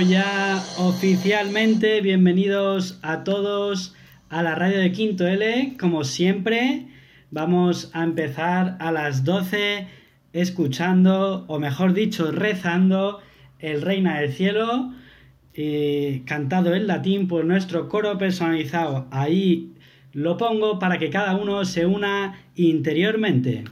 ya oficialmente. Bienvenidos a todos a la radio de Quinto L. Como siempre, vamos a empezar a las 12 escuchando, o mejor dicho, rezando el Reina del Cielo, eh, cantado en latín por nuestro coro personalizado. Ahí lo pongo para que cada uno se una interiormente.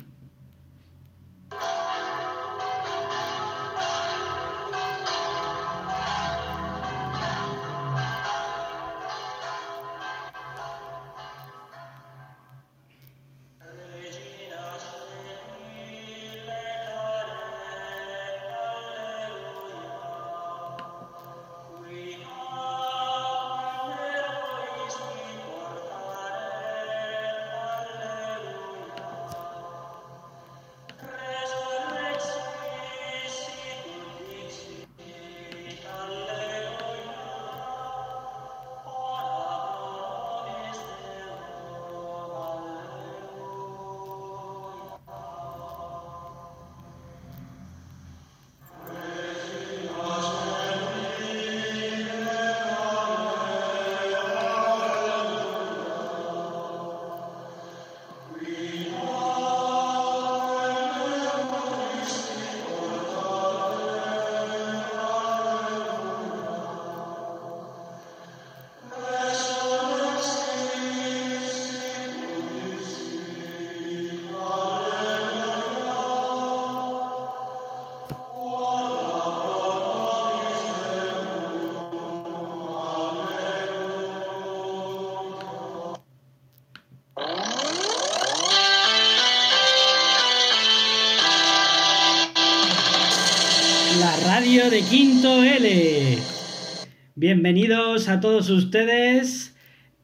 Bienvenidos a todos ustedes.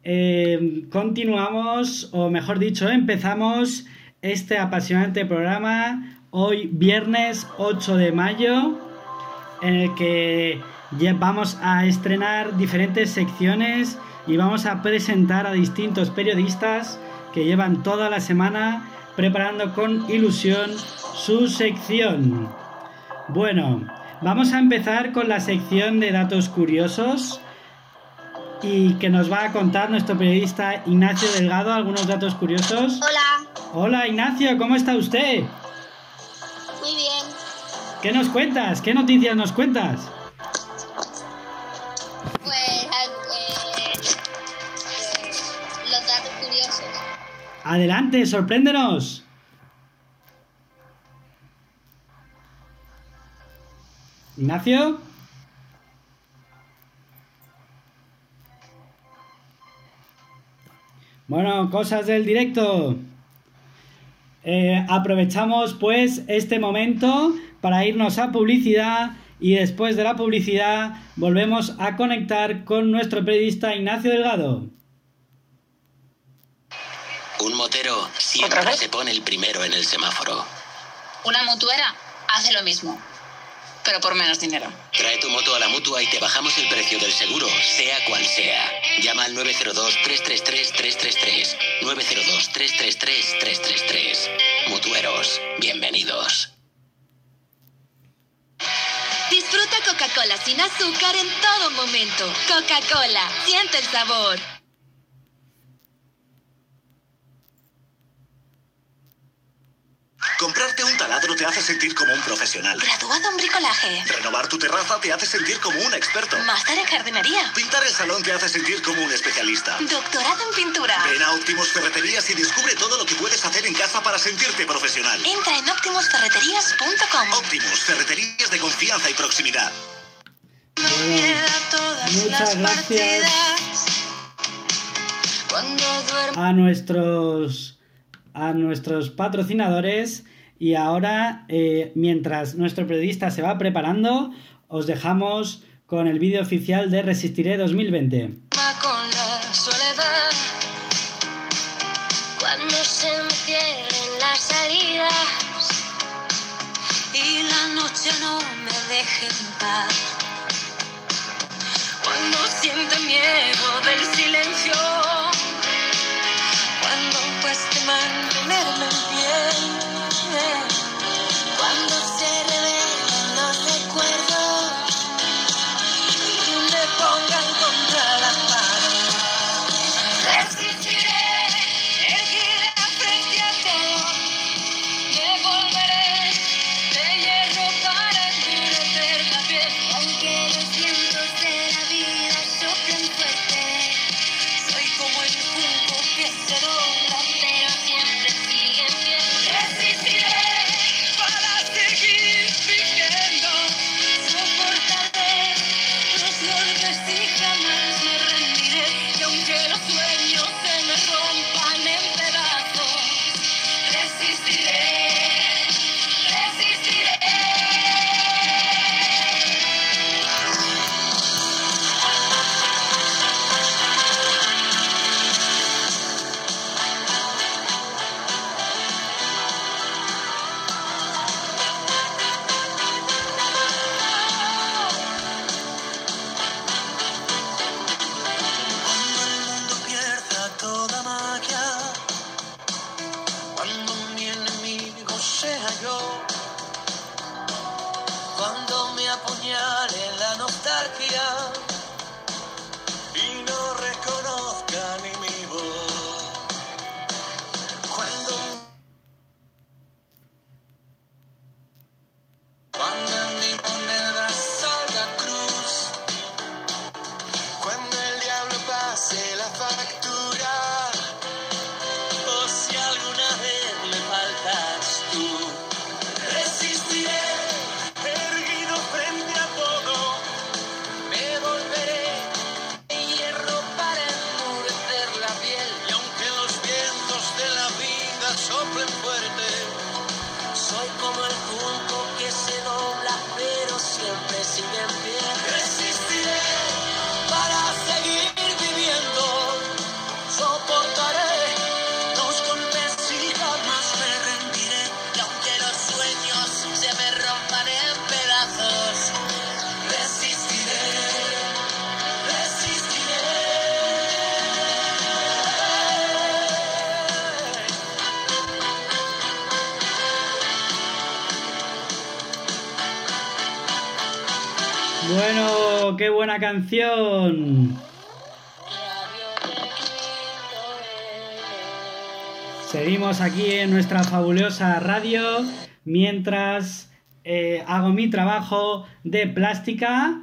Eh, continuamos, o mejor dicho, empezamos este apasionante programa hoy viernes 8 de mayo, en el que vamos a estrenar diferentes secciones y vamos a presentar a distintos periodistas que llevan toda la semana preparando con ilusión su sección. Bueno, Vamos a empezar con la sección de datos curiosos y que nos va a contar nuestro periodista Ignacio Delgado algunos datos curiosos. Hola. Hola Ignacio, ¿cómo está usted? Muy bien. ¿Qué nos cuentas? ¿Qué noticias nos cuentas? Pues, eh, los datos curiosos. Adelante, sorpréndenos. Ignacio. Bueno, cosas del directo. Eh, aprovechamos pues este momento para irnos a publicidad y después de la publicidad volvemos a conectar con nuestro periodista Ignacio Delgado. Un motero siempre se pone el primero en el semáforo. Una mutuera hace lo mismo pero por menos dinero. Trae tu moto a la mutua y te bajamos el precio del seguro, sea cual sea. Llama al 902-333-333. 902-333-333. Mutueros, bienvenidos. Disfruta Coca-Cola sin azúcar en todo momento. Coca-Cola, siente el sabor. Comprarte un taladro te hace sentir como un profesional. Graduado en bricolaje. Renovar tu terraza te hace sentir como un experto. Máster en jardinería. Pintar el salón te hace sentir como un especialista. Doctorado en pintura. Ven a Optimus Ferreterías y descubre todo lo que puedes hacer en casa para sentirte profesional. Entra en optimusferreterías.com. Optimus, ferreterías de confianza y proximidad. muchas gracias a nuestros a nuestros patrocinadores y ahora, eh, mientras nuestro periodista se va preparando, os dejamos con el vídeo oficial de Resistiré 2020. Con la soledad, y la noche no me deje paz. Cuando siente miedo del silencio, Amen. Canción. Seguimos aquí en nuestra fabulosa radio mientras eh, hago mi trabajo de plástica.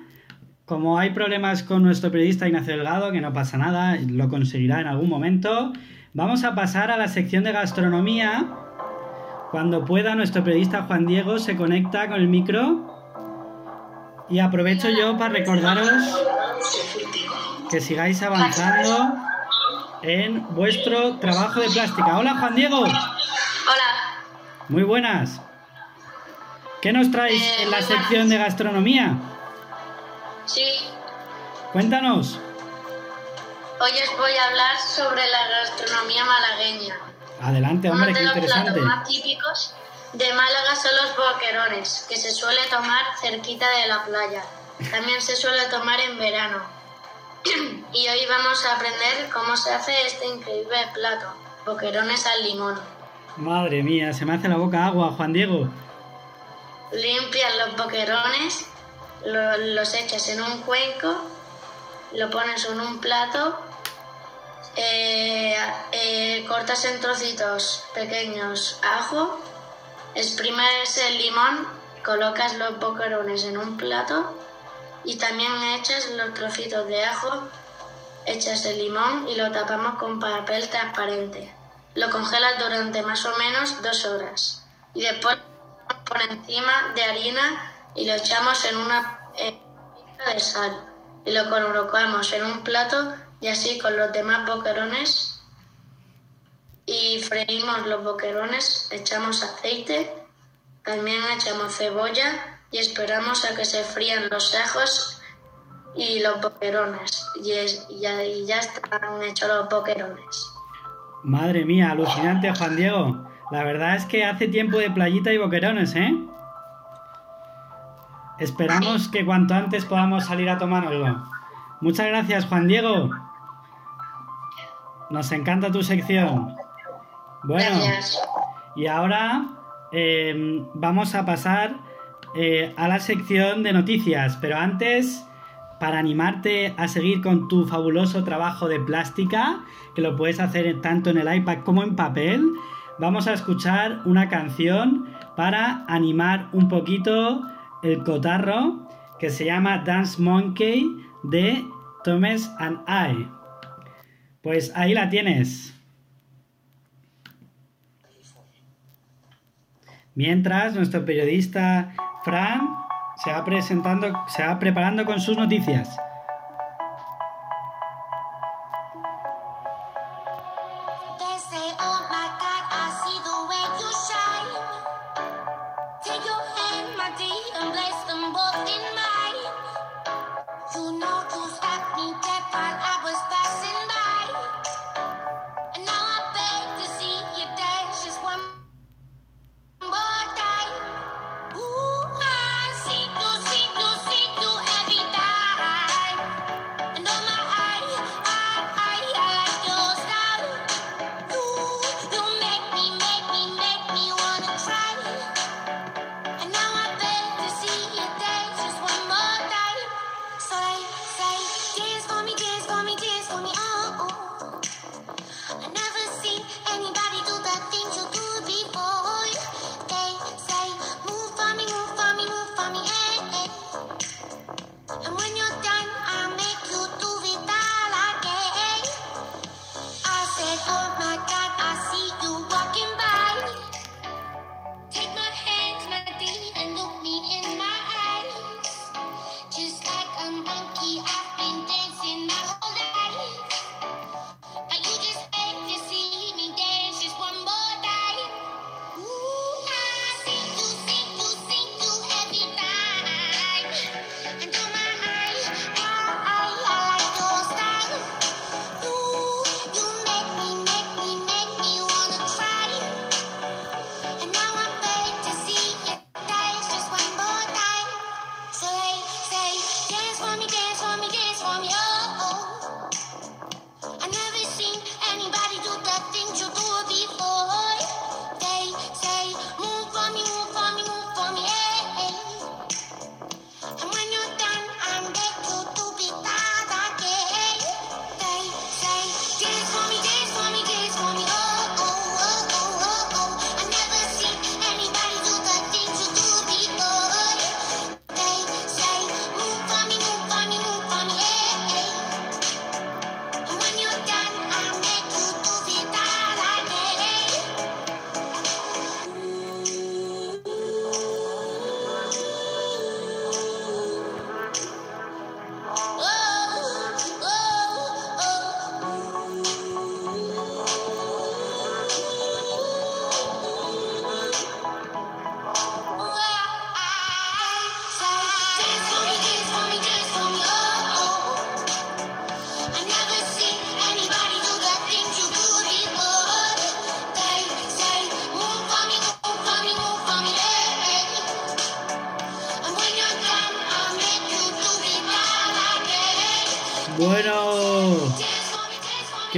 Como hay problemas con nuestro periodista Ignacio Delgado, que no pasa nada, lo conseguirá en algún momento, vamos a pasar a la sección de gastronomía. Cuando pueda, nuestro periodista Juan Diego se conecta con el micro. Y aprovecho yo para recordaros que sigáis avanzando en vuestro trabajo de plástica. Hola Juan Diego. Hola. Muy buenas. ¿Qué nos traéis Eh, en la sección de gastronomía? Sí. Cuéntanos. Hoy os voy a hablar sobre la gastronomía malagueña. Adelante, hombre, Uno qué de los interesante. platos más típicos de Málaga son los boquerones, que se suele tomar cerquita de la playa. También se suele tomar en verano. y hoy vamos a aprender cómo se hace este increíble plato, boquerones al limón. Madre mía, se me hace la boca agua, Juan Diego. Limpias los boquerones, lo- los echas en un cuenco, lo pones en un plato, eh, eh, cortas en trocitos pequeños ajo, exprimes el limón, colocas los boquerones en un plato y también echas los trocitos de ajo, echas el limón y lo tapamos con papel transparente. Lo congelas durante más o menos dos horas y después por encima de harina y lo echamos en una pizca de sal y lo colocamos en un plato y así con los demás boquerones y freímos los boquerones, echamos aceite, también echamos cebolla y esperamos a que se frían los ajos y los boquerones y, es- y ya, y ya están hechos los boquerones. Madre mía, alucinante, Juan Diego. La verdad es que hace tiempo de playita y boquerones, ¿eh? Esperamos que cuanto antes podamos salir a tomárnoslo. Muchas gracias, Juan Diego. Nos encanta tu sección. Bueno, Gracias. y ahora eh, vamos a pasar eh, a la sección de noticias, pero antes, para animarte a seguir con tu fabuloso trabajo de plástica, que lo puedes hacer tanto en el iPad como en papel, vamos a escuchar una canción para animar un poquito el cotarro que se llama Dance Monkey de Thomas and I. Pues ahí la tienes. Mientras nuestro periodista Fran se va presentando, se va preparando con sus noticias.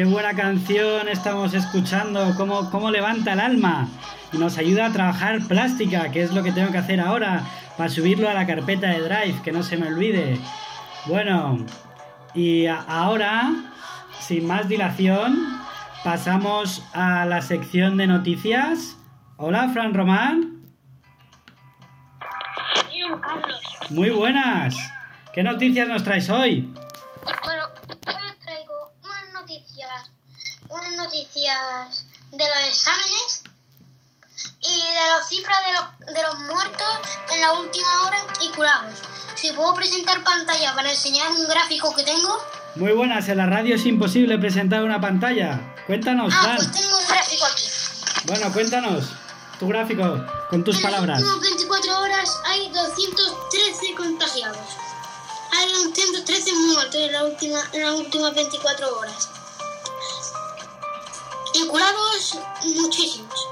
Qué buena canción estamos escuchando, cómo, cómo levanta el alma. Y nos ayuda a trabajar plástica, que es lo que tengo que hacer ahora para subirlo a la carpeta de Drive, que no se me olvide. Bueno, y ahora, sin más dilación, pasamos a la sección de noticias. Hola, Fran Román. Muy buenas. ¿Qué noticias nos traes hoy? Noticias de los exámenes y de las cifras de los, de los muertos en la última hora y curados. Si puedo presentar pantalla para enseñar un gráfico que tengo. Muy buenas, en la radio es imposible presentar una pantalla. Cuéntanos, Ah, Fran. pues tengo un gráfico aquí. Bueno, cuéntanos tu gráfico con tus en palabras. las últimas 24 horas hay 213 contagiados. Hay 213 muertos en, la última, en las últimas 24 horas. Y curados, muchísimos.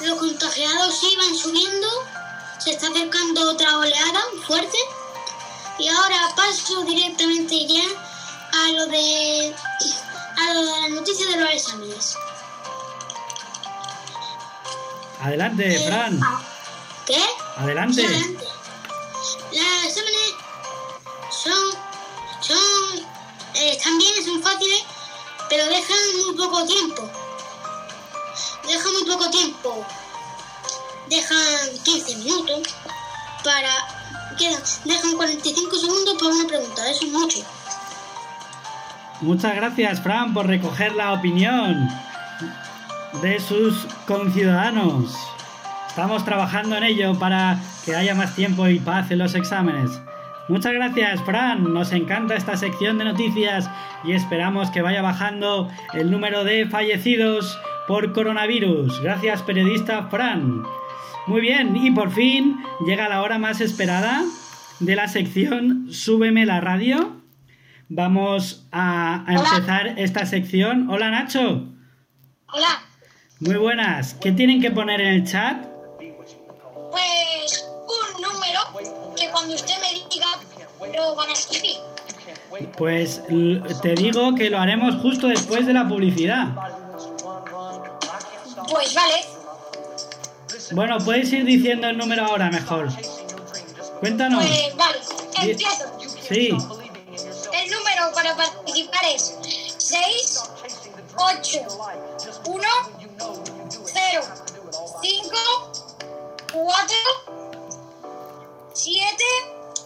Los contagiados iban subiendo, se está acercando otra oleada fuerte. Y ahora paso directamente ya a lo de, a lo de las noticias de los exámenes. Adelante, Eh, Fran. ¿Qué? Adelante. Adelante. Los exámenes son, son, eh, están bien, son fáciles, pero dejan muy poco tiempo. Dejan muy poco tiempo. Dejan 15 minutos para... Quedan, dejan 45 segundos para una pregunta, eso es mucho. Muchas gracias, Fran, por recoger la opinión de sus conciudadanos. Estamos trabajando en ello para que haya más tiempo y paz en los exámenes. Muchas gracias, Fran. Nos encanta esta sección de noticias y esperamos que vaya bajando el número de fallecidos por coronavirus. Gracias, periodista Fran. Muy bien, y por fin llega la hora más esperada de la sección Súbeme la radio. Vamos a, a empezar esta sección. Hola Nacho. Hola, Muy buenas. ¿Qué tienen que poner en el chat? pues un número que cuando usted me diga lo van a escribir. Pues te digo que lo haremos justo después de la publicidad. Pues vale, Bueno, puedes ir diciendo el número ahora mejor. Cuéntanos. pues vale, empiezo. Sí, El número para participar es 6, 8, 1, 0, 5, 4, 7,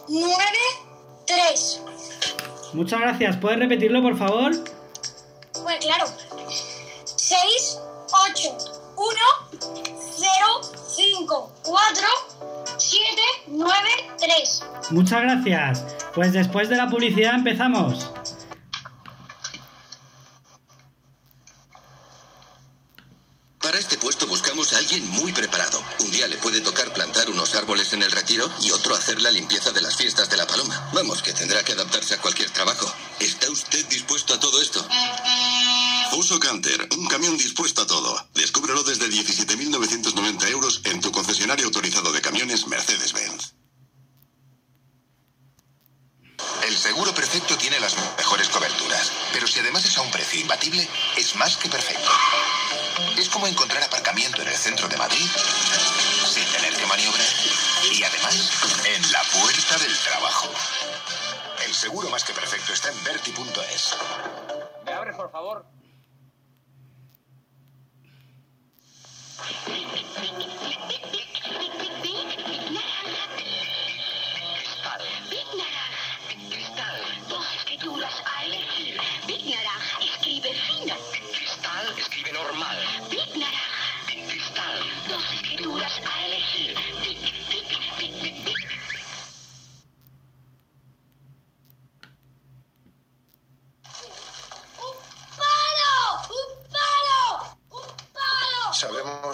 9, 3. muchas gracias. ¿Puedes repetirlo, por favor? Pues claro. 6, 8, 1, 0, 5, 4, 7, 9, 3. Muchas gracias. Pues después de la publicidad empezamos. Para este puesto buscamos a alguien muy preparado. Un día le puede tocar plantar unos árboles en el retiro y otro hacer la limpieza de las fiestas de la paloma. Vamos, que tendrá que adaptarse a cualquier trabajo. ¿Está usted dispuesto a todo esto? Fuso Canter, un camión dispuesto a todo. Descúbrelo desde 17.990 euros en tu concesionario autorizado de camiones Mercedes-Benz. El seguro perfecto tiene las mejores coberturas, pero si además es a un precio imbatible, es más que perfecto. Es como encontrar aparcamiento en el centro de Madrid sin tener que maniobrar y además en la puerta del trabajo. El seguro más que perfecto está en verti.es. ¿Me abres, por favor?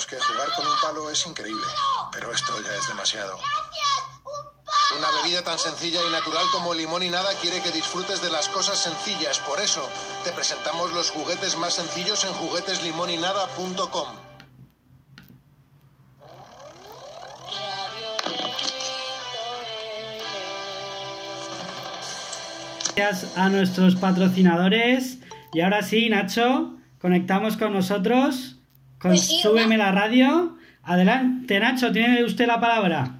Que jugar con un palo es increíble, pero esto ya es demasiado. Una bebida tan sencilla y natural como limón y nada quiere que disfrutes de las cosas sencillas. Por eso, te presentamos los juguetes más sencillos en jugueteslimonynada.com. Gracias a nuestros patrocinadores Y ahora sí, Nacho, conectamos con nosotros. Con Pues sí, la radio. Adelante, Nacho, tiene usted la palabra.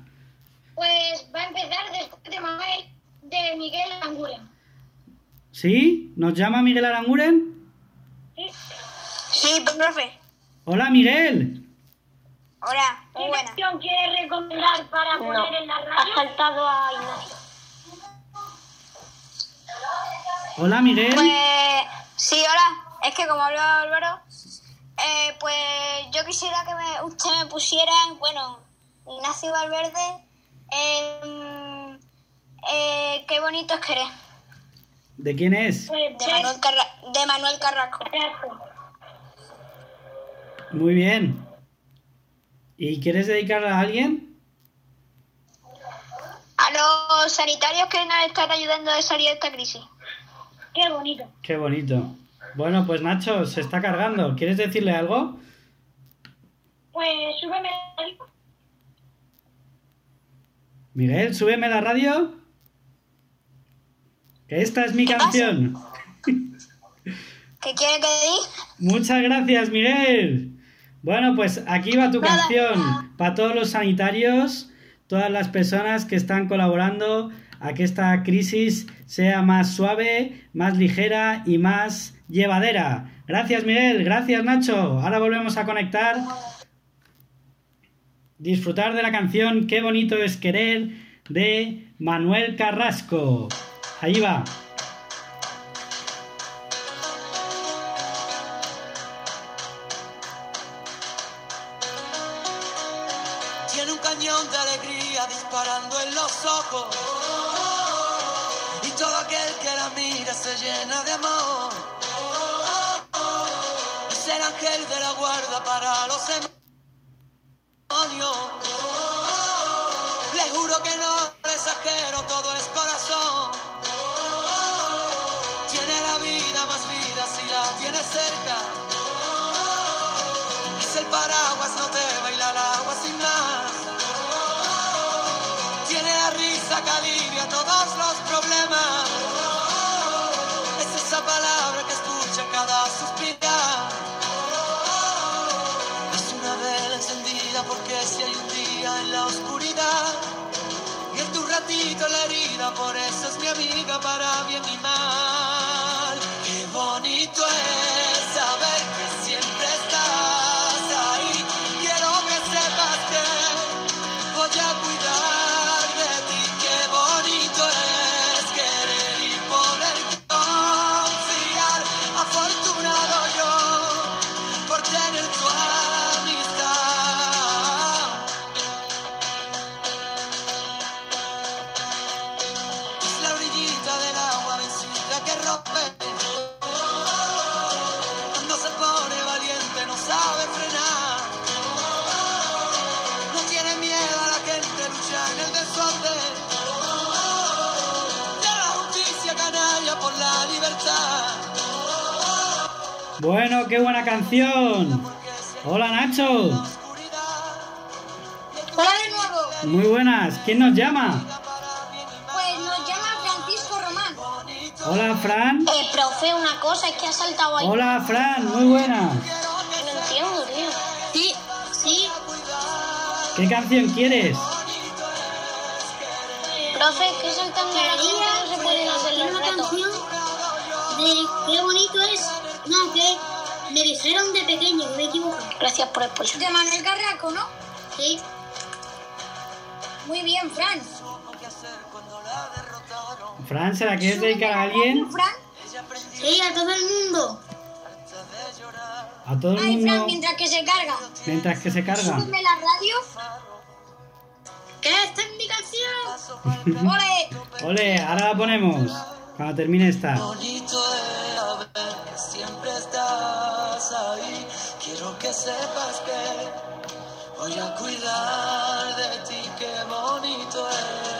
Pues va a empezar después de Manuel de Miguel Anguren. ¿Sí? ¿Nos llama Miguel Aranguren? Sí, profe. Hola, Miguel. Hola, muy ¿Qué buena. canción quieres recomendar para poner en la radio? ha saltado a Ignacio. Hola, Miguel. Pues sí, hola. Es que como hablaba Álvaro, eh, pues yo quisiera que me, usted me pusiera, bueno, Ignacio Valverde, eh, eh, qué bonito es querer, ¿De quién es? Pues, de Manuel, Carra- de Manuel Carrasco. Muy bien. ¿Y quieres dedicarla a alguien? A los sanitarios que nos están ayudando a salir de esta crisis. Qué bonito. Qué bonito. Bueno, pues Nacho, se está cargando. ¿Quieres decirle algo? Pues súbeme la radio. Miguel, súbeme la radio. Que Esta es mi canción. ¿Qué quiere que diga? Muchas gracias, Miguel. Bueno, pues aquí va tu Nada. canción para todos los sanitarios, todas las personas que están colaborando a que esta crisis sea más suave, más ligera y más llevadera. Gracias, Miguel. Gracias, Nacho. Ahora volvemos a conectar. Disfrutar de la canción Qué bonito es querer de Manuel Carrasco. Ahí va. Para los demonios. Oscuridad. Y en tu ratito la herida, por eso es mi amiga para bien y mal. Bueno, qué buena canción. Hola, Nacho. Hola de nuevo. Muy buenas. ¿Quién nos llama? Pues nos llama Francisco Román. Hola, Fran. Eh, profe, una cosa, es que ha saltado ahí. Hola, Fran. Muy buenas. No entiendo, tío. Sí, sí. ¿Qué canción quieres? Profe, que saltando la no se pueden hacer los una retos. canción de qué bonito es. Me dijeron de pequeño, me equivoco. Gracias por el pollo. De Manuel Carrasco, ¿no? Sí. Muy bien, Fran. Fran, ¿se la quieres dedicar a alguien? Fran. Sí, a todo el mundo. A todo el Ay, Fran, mundo mientras que se carga. mientras que se carga. Súbeme la radio. ¿Qué esta es mi canción? ¡Ole! Ole, ahora la ponemos. Cuando termine esta. Bonito siempre estás ahí. Quiero que sepas que voy a cuidar de ti. Qué bonito es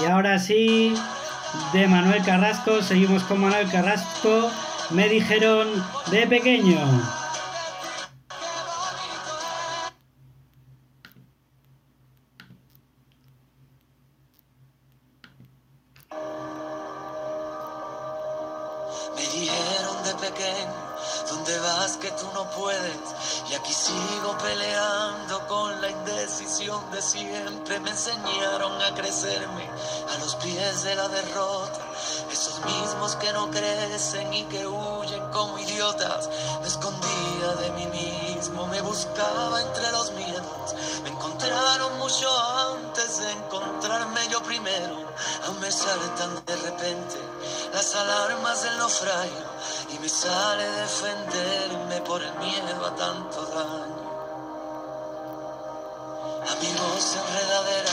Y ahora sí, de Manuel Carrasco, seguimos con Manuel Carrasco. Me dijeron de pequeño. Derrota. Esos mismos que no crecen y que huyen como idiotas. Me escondía de mí mismo, me buscaba entre los miedos. Me encontraron mucho antes de encontrarme yo primero. Aún me saltan de repente las alarmas del naufragio y me sale defenderme por el miedo a tanto daño. Amigos enredadera,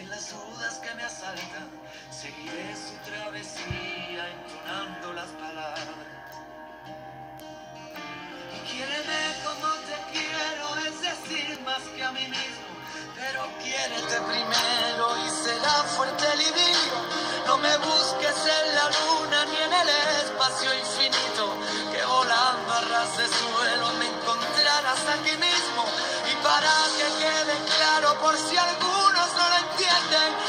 en las dudas que me asaltan, seguiré su travesía entonando las palabras. Y quiéreme como te quiero, es decir, más que a mí mismo. Pero quiérete primero y será fuerte el idilio. No me busques en la luna ni en el espacio infinito. Que volando a ras de suelo me encontrarás aquí mismo. Y para que quede claro, por si algunos no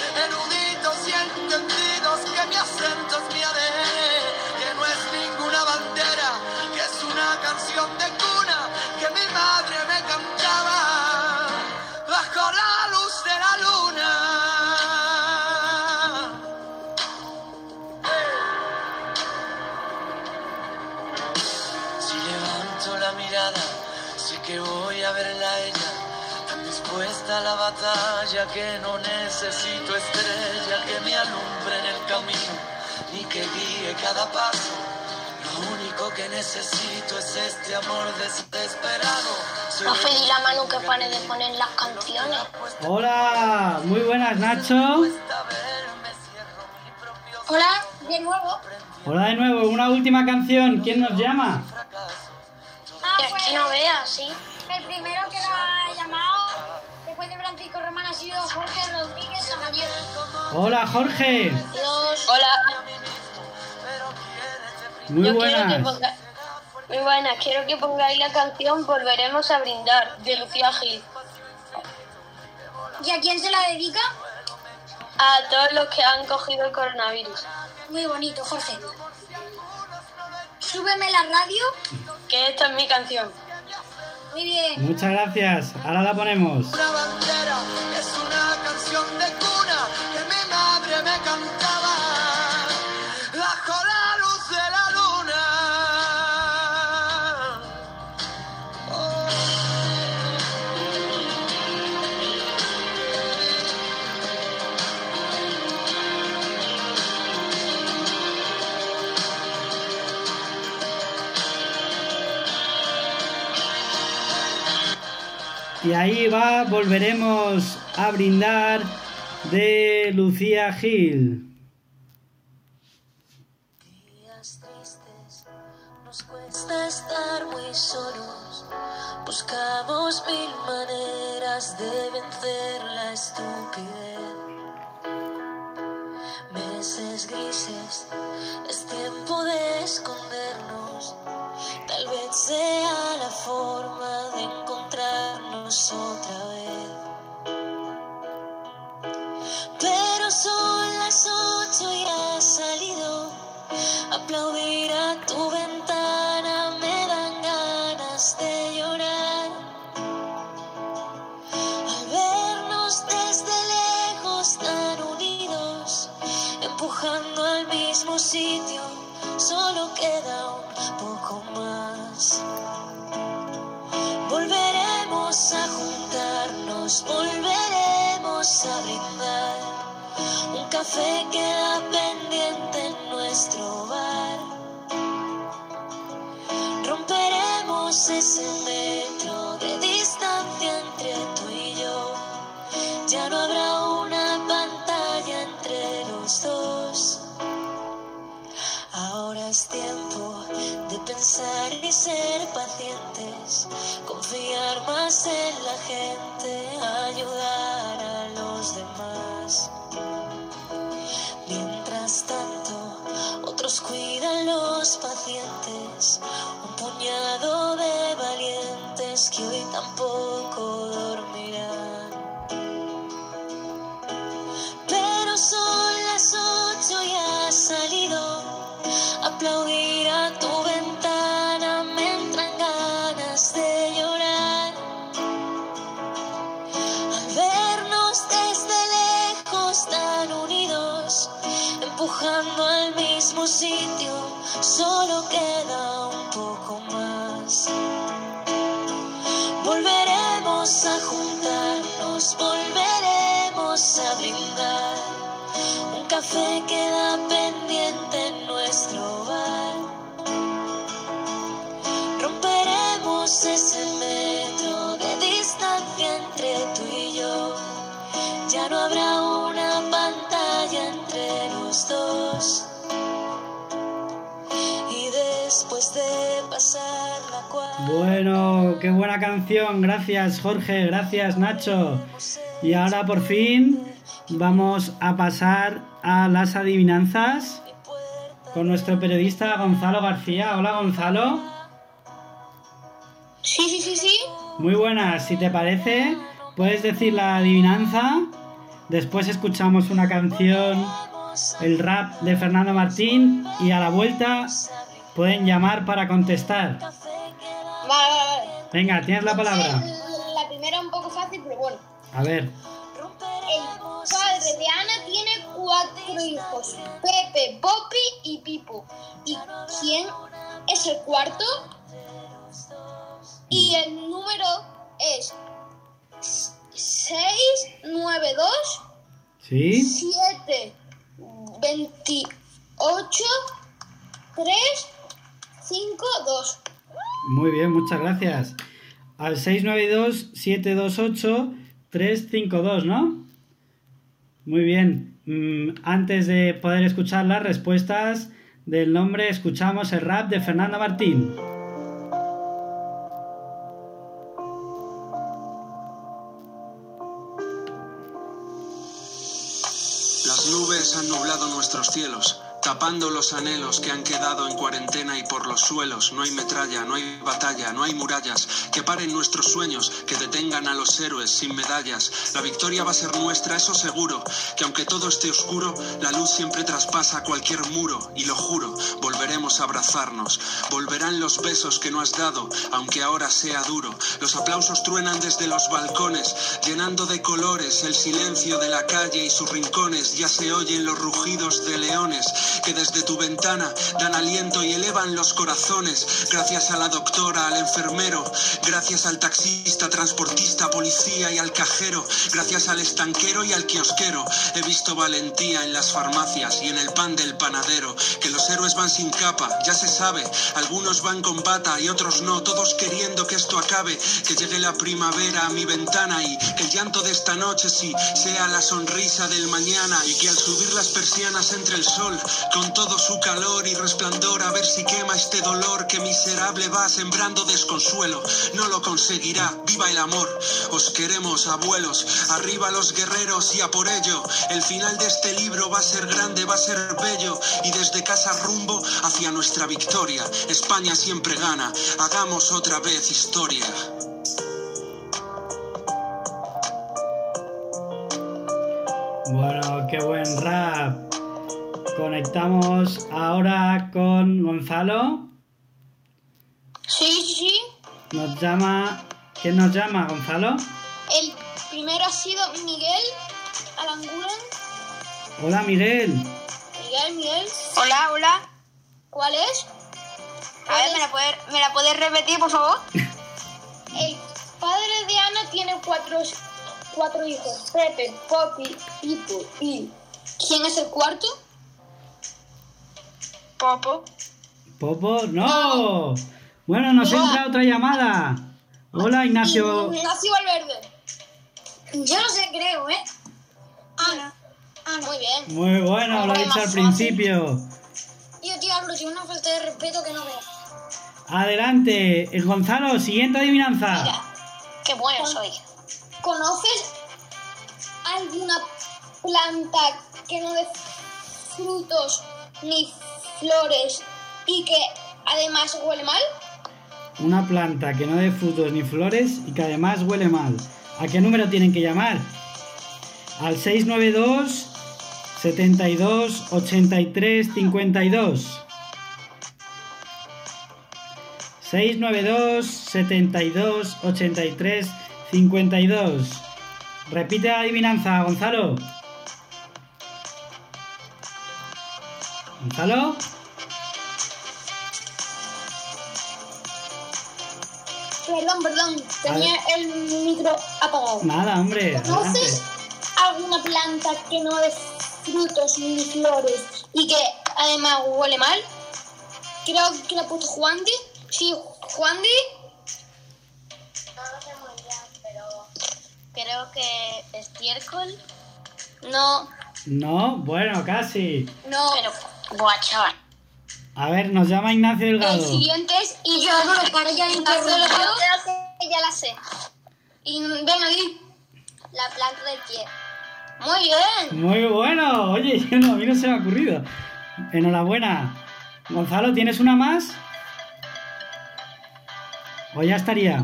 dispuesta a la batalla que no necesito estrella que me alumbre en el camino, ni que guíe cada paso. Lo único que necesito es este amor desesperado. Soy Profe, di la mano que pare de poner las canciones. Hola, muy buenas Nacho. Hola, de nuevo. Hola de nuevo, una última canción. ¿Quién nos llama? Ah, Es pues, que no veas, sí. El primero que lo ha llamado después de Francisco Román ha sido Jorge Rodríguez Samayer. Hola Jorge. Dios. Hola. Muy Yo quiero que buenas. ponga- Muy buenas, quiero que pongáis la canción Volveremos a brindar de Lucía Gil. ¿Y a quién se la dedica? A todos los que han cogido el coronavirus. Muy bonito, Jorge. Súbeme la radio. Que esta es mi canción. Muy bien. Muchas gracias. Ahora la ponemos. Una bandera es una canción de cuna que mi madre me cantaba la Y ahí va, volveremos a brindar de Lucía Gil. días tristes nos cuesta estar muy solos. Buscamos mil maneras de vencer la estupidez. Meses grises, es tiempo de escondernos. Sitio, solo queda un poco más. Volveremos a juntarnos, volveremos a brindar. Un café queda pendiente en nuestro bar. Romperemos ese metro ser pacientes, confiar más en la gente, ayudar a los demás. Mientras tanto, otros cuidan los pacientes, un puñado de valientes que hoy tampoco solo queda un poco más. Volveremos a juntarnos, volveremos a brindar. Un café queda pendiente Bueno, qué buena canción. Gracias, Jorge. Gracias, Nacho. Y ahora por fin vamos a pasar a las adivinanzas con nuestro periodista Gonzalo García. Hola, Gonzalo. Sí, sí, sí, sí. Muy buenas. Si te parece, puedes decir la adivinanza. Después escuchamos una canción, el rap de Fernando Martín. Y a la vuelta pueden llamar para contestar. Venga, tienes la palabra. La primera un poco fácil, pero bueno. A ver. El padre de Ana tiene cuatro hijos: Pepe, Poppy y Pipo. ¿Y quién es el cuarto? Y el número es 692 ¿Sí? 7 28 3 5 2. Muy bien, muchas gracias. Al 692-728-352, ¿no? Muy bien. Mm, antes de poder escuchar las respuestas del nombre, escuchamos el rap de Fernando Martín. Las nubes han nublado nuestros cielos, tapando los anhelos que han quedado en cuarentena y por los suelos. No hay metralla, no hay batalla, no hay murallas que paren nuestros sueños, que detengan a los héroes sin medallas. La victoria va a ser nuestra, eso seguro, que aunque todo esté oscuro, la luz siempre traspasa cualquier muro y lo juro, volveremos a abrazarnos. Volverán los besos que no has dado, aunque ahora sea duro. Los aplausos truenan desde los balcones, llenando de colores el silencio de la calle y sus rincones. Ya se oyen los rugidos de leones que desde tu ventana dan aliento y elevan los corazones. Gracias a la doctora, al enfermero, gracias al taxista, transportista, policía y al cajero, gracias al estanquero y al kiosquero. He visto valentía en las farmacias y en el pan del panadero, que los héroes van sin capa, ya se sabe, algunos van con bata y otros no, todos queriendo que esto acabe, que llegue la primavera a mi ventana y que el llanto de esta noche sí sea la sonrisa del mañana y que al subir las persianas entre el sol con todo su calor y resplandor a ver si quema este dolor que miserable va sembrando desconsuelo. No lo conseguirá, viva el amor. Os queremos, abuelos, arriba los guerreros y a por ello. El final de este libro va a ser grande, va a ser bello y desde casa rumbo hacia nuestra victoria. España siempre gana, hagamos otra vez historia. Bueno, qué buen rap. Conectamos ahora con Gonzalo. Sí, sí, sí. Nos llama. ¿Quién nos llama, Gonzalo? El primero ha sido Miguel Alanguren. Hola, Miguel. Miguel, Miguel. Hola, hola. ¿Cuál es? A ver, ¿me la, puedes, ¿me la puedes repetir, por favor? El padre de Ana tiene cuatro, cuatro hijos. Pepe, Poppy, Pipo y ¿Quién es el cuarto? Popo. Popo, no. Bueno, nos entra otra llamada. Hola, Ignacio. Ignacio Valverde. Yo no sé, creo, ¿eh? Ana. Ana. Muy bien. Muy bueno, lo he dicho al principio. Yo, tío, hablo sin una falta de respeto que no veo. Adelante, el Gonzalo, siguiente adivinanza. Qué bueno soy. ¿Conoces alguna planta que no dé frutos ni flores y que además huele mal? Una planta que no dé frutos ni flores y que además huele mal. ¿A qué número tienen que llamar? Al 692 72 83 52. 692 72 83 52. Repite la adivinanza, Gonzalo. Gonzalo. Perdón, perdón, tenía el micro apagado. Nada, hombre. ¿Conoces alguna planta que no dé frutos ni flores y que además huele mal? Creo que la puso Juandi. Sí, Juandi. No lo sé muy bien, pero creo que estiércol. No, No, bueno, casi. no. Pero, chaval. A ver, nos llama Ignacio El Delgado. siguiente es y yo no lo para ya Ignacio Delgado. Creo que ya la sé. Y ven aquí. La planta del pie. Muy bien. Muy bueno. Oye, yo no, a mí no se me ha ocurrido. Enhorabuena. Gonzalo, ¿tienes una más? ¿O ya estaría?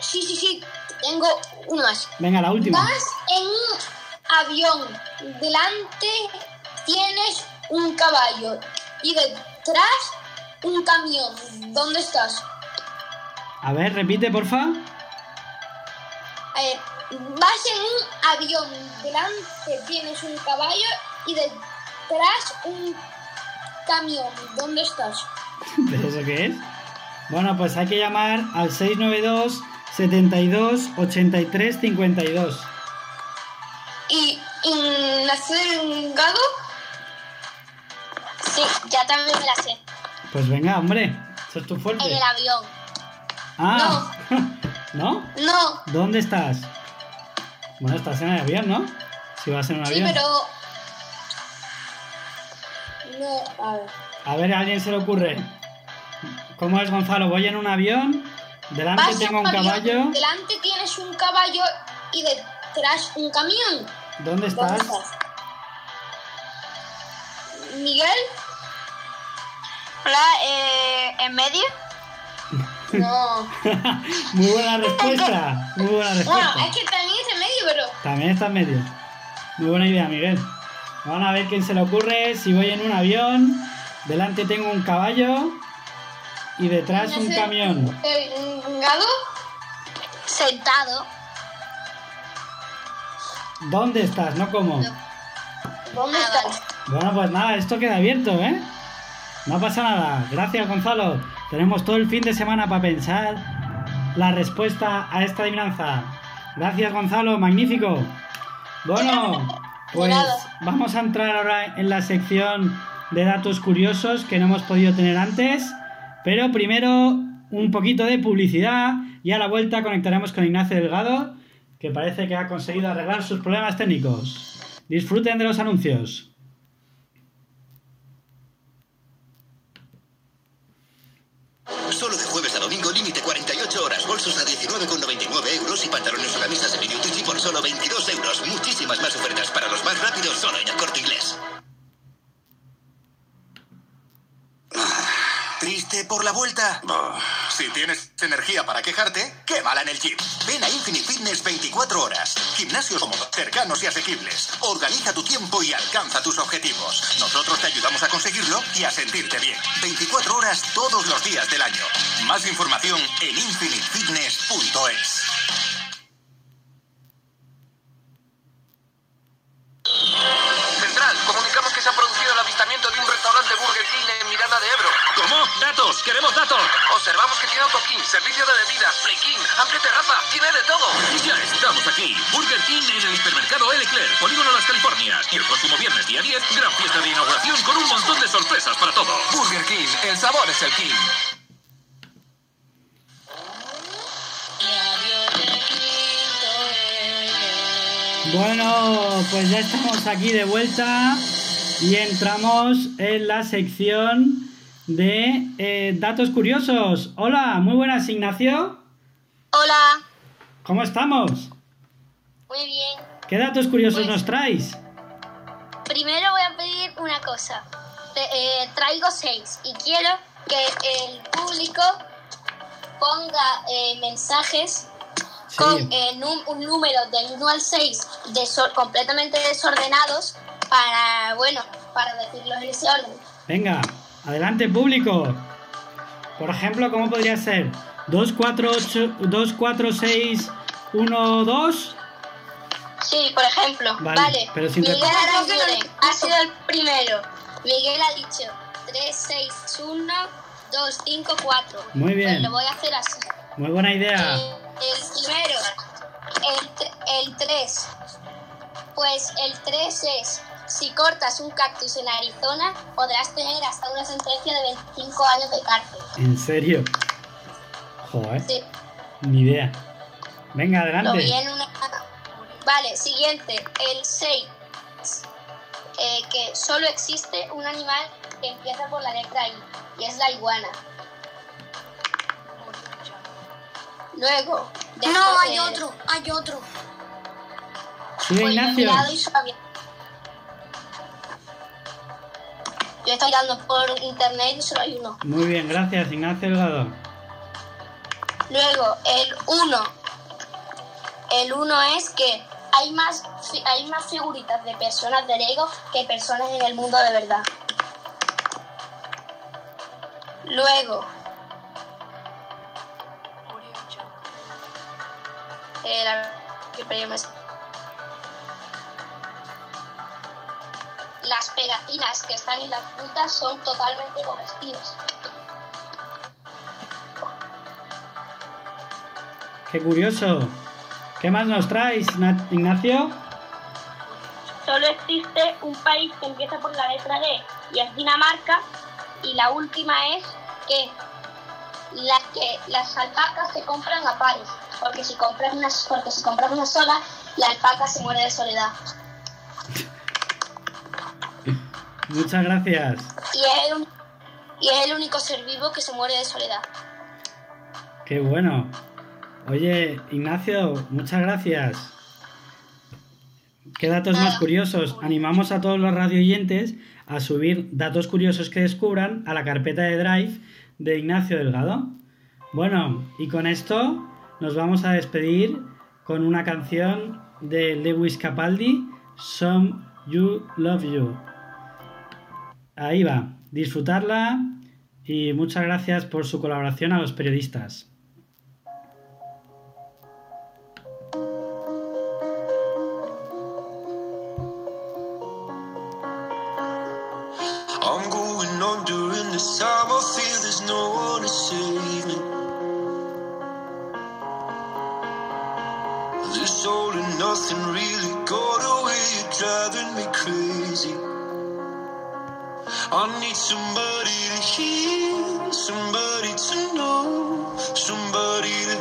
Sí, sí, sí. Tengo uno más. Venga, la última. Vas en un avión. Delante tienes un caballo. Y detrás un camión. ¿Dónde estás? A ver, repite, porfa. A ver, vas en un avión. Delante tienes un caballo. Y detrás un camión. ¿Dónde estás? ¿Pero eso qué es? Bueno, pues hay que llamar al 692 72 83 52. ¿Y Ignacio Delgado? Sí, ya también me la sé. Pues venga, hombre. Eso es tu fuerte. En el avión. Ah, ¿no? No. ¿Dónde estás? Bueno, estás en el avión, ¿no? Si vas en un Sí, avión. pero. No, a ver. A ver, a alguien se le ocurre. ¿Cómo es, Gonzalo? Voy en un avión, delante Vas tengo un avión, caballo. Delante tienes un caballo y detrás un camión. ¿Dónde estás? ¿Dónde estás? ¿Miguel? Hola, eh, ¿en medio? No. Muy buena respuesta. Muy buena respuesta. bueno, es que también es en medio, pero. También está en medio. Muy buena idea, Miguel. Vamos a ver quién se le ocurre. Si voy en un avión, delante tengo un caballo y detrás un camión. Delgado? Sentado. ¿Dónde estás? No cómo. ¿Dónde Ah, estás? Bueno, pues nada, esto queda abierto, ¿eh? No pasa nada. Gracias, Gonzalo. Tenemos todo el fin de semana para pensar la respuesta a esta adivinanza. Gracias, Gonzalo. Magnífico. Bueno, pues vamos a entrar ahora en la sección de datos curiosos que no hemos podido tener antes. Pero primero un poquito de publicidad y a la vuelta conectaremos con Ignacio Delgado, que parece que ha conseguido arreglar sus problemas técnicos. Disfruten de los anuncios. Solo de jueves a domingo, límite 48 horas. Bolsos a 19,99 euros y pantalones o camisas de Tutti por solo 22 euros. Muchísimas más ofertas para los más rápidos solo en el corte ¿Triste por la vuelta? Si tienes energía para quejarte, quémala en el gym. Ven a Infinite Fitness 24 horas. Gimnasios cómodos, cercanos y asequibles. Organiza tu tiempo y alcanza tus objetivos. Nosotros te ayudamos a conseguirlo y a sentirte bien. 24 horas todos los días del año. Más información en infinitefitness.es. es el King. Bueno, pues ya estamos aquí de vuelta y entramos en la sección de eh, datos curiosos. Hola, muy buenas, Ignacio. Hola, ¿Cómo estamos? muy bien. ¿Qué datos curiosos nos traes? Primero voy a pedir una cosa. Te- eh, traigo seis y quiero que el público ponga eh, mensajes con eh, num- un número del 1 al 6 deso- completamente desordenados para, bueno, para decirlos en ese orden. Venga, adelante, público. Por ejemplo, ¿cómo podría ser? 2, 4, 8, 2, 4, 6, 1, 2. Sí, por ejemplo. Vale, Vale. pero sin Miguel ha sido el primero. Miguel ha dicho 3, 6, 1, 2, 5, 4. Muy bien. Pues lo voy a hacer así. Muy buena idea. El primero, el 3. Pues el 3 es, si cortas un cactus en Arizona, podrás tener hasta una sentencia de 25 años de cárcel. ¿En serio? Joder, Sí, ni idea. Venga, lo adelante. vi en una... Vale, siguiente, el 6. Eh, que solo existe un animal que empieza por la letra I, y es la iguana. Luego... No, hay otro, hay otro. Sigue yo he Ignacio. Yo estoy mirando por internet y solo hay uno. Muy bien, gracias, Ignacio Delgado. Luego, el 1. El 1 es que hay más, hay más figuritas de personas de Lego que personas en el mundo de verdad. Luego. Eh, Las pegatinas que están en las frutas son totalmente comestibles. Qué curioso. ¿Qué más nos traes, Igna- Ignacio? Solo existe un país que empieza por la letra D y es Dinamarca. Y la última es que, la, que las alpacas se compran a pares. Porque si compras una, porque si compras una sola, la alpaca se muere de soledad. Muchas gracias. Y es el, y es el único ser vivo que se muere de soledad. Qué bueno. Oye, Ignacio, muchas gracias. Qué datos más curiosos. Animamos a todos los radioyentes a subir datos curiosos que descubran a la carpeta de Drive de Ignacio Delgado. Bueno, y con esto nos vamos a despedir con una canción de Lewis Capaldi, Some You Love You. Ahí va, disfrutarla y muchas gracias por su colaboración a los periodistas. This time. I feel there's no one to save me. This all and nothing really got away. You're driving me crazy. I need somebody to hear, somebody to know, somebody to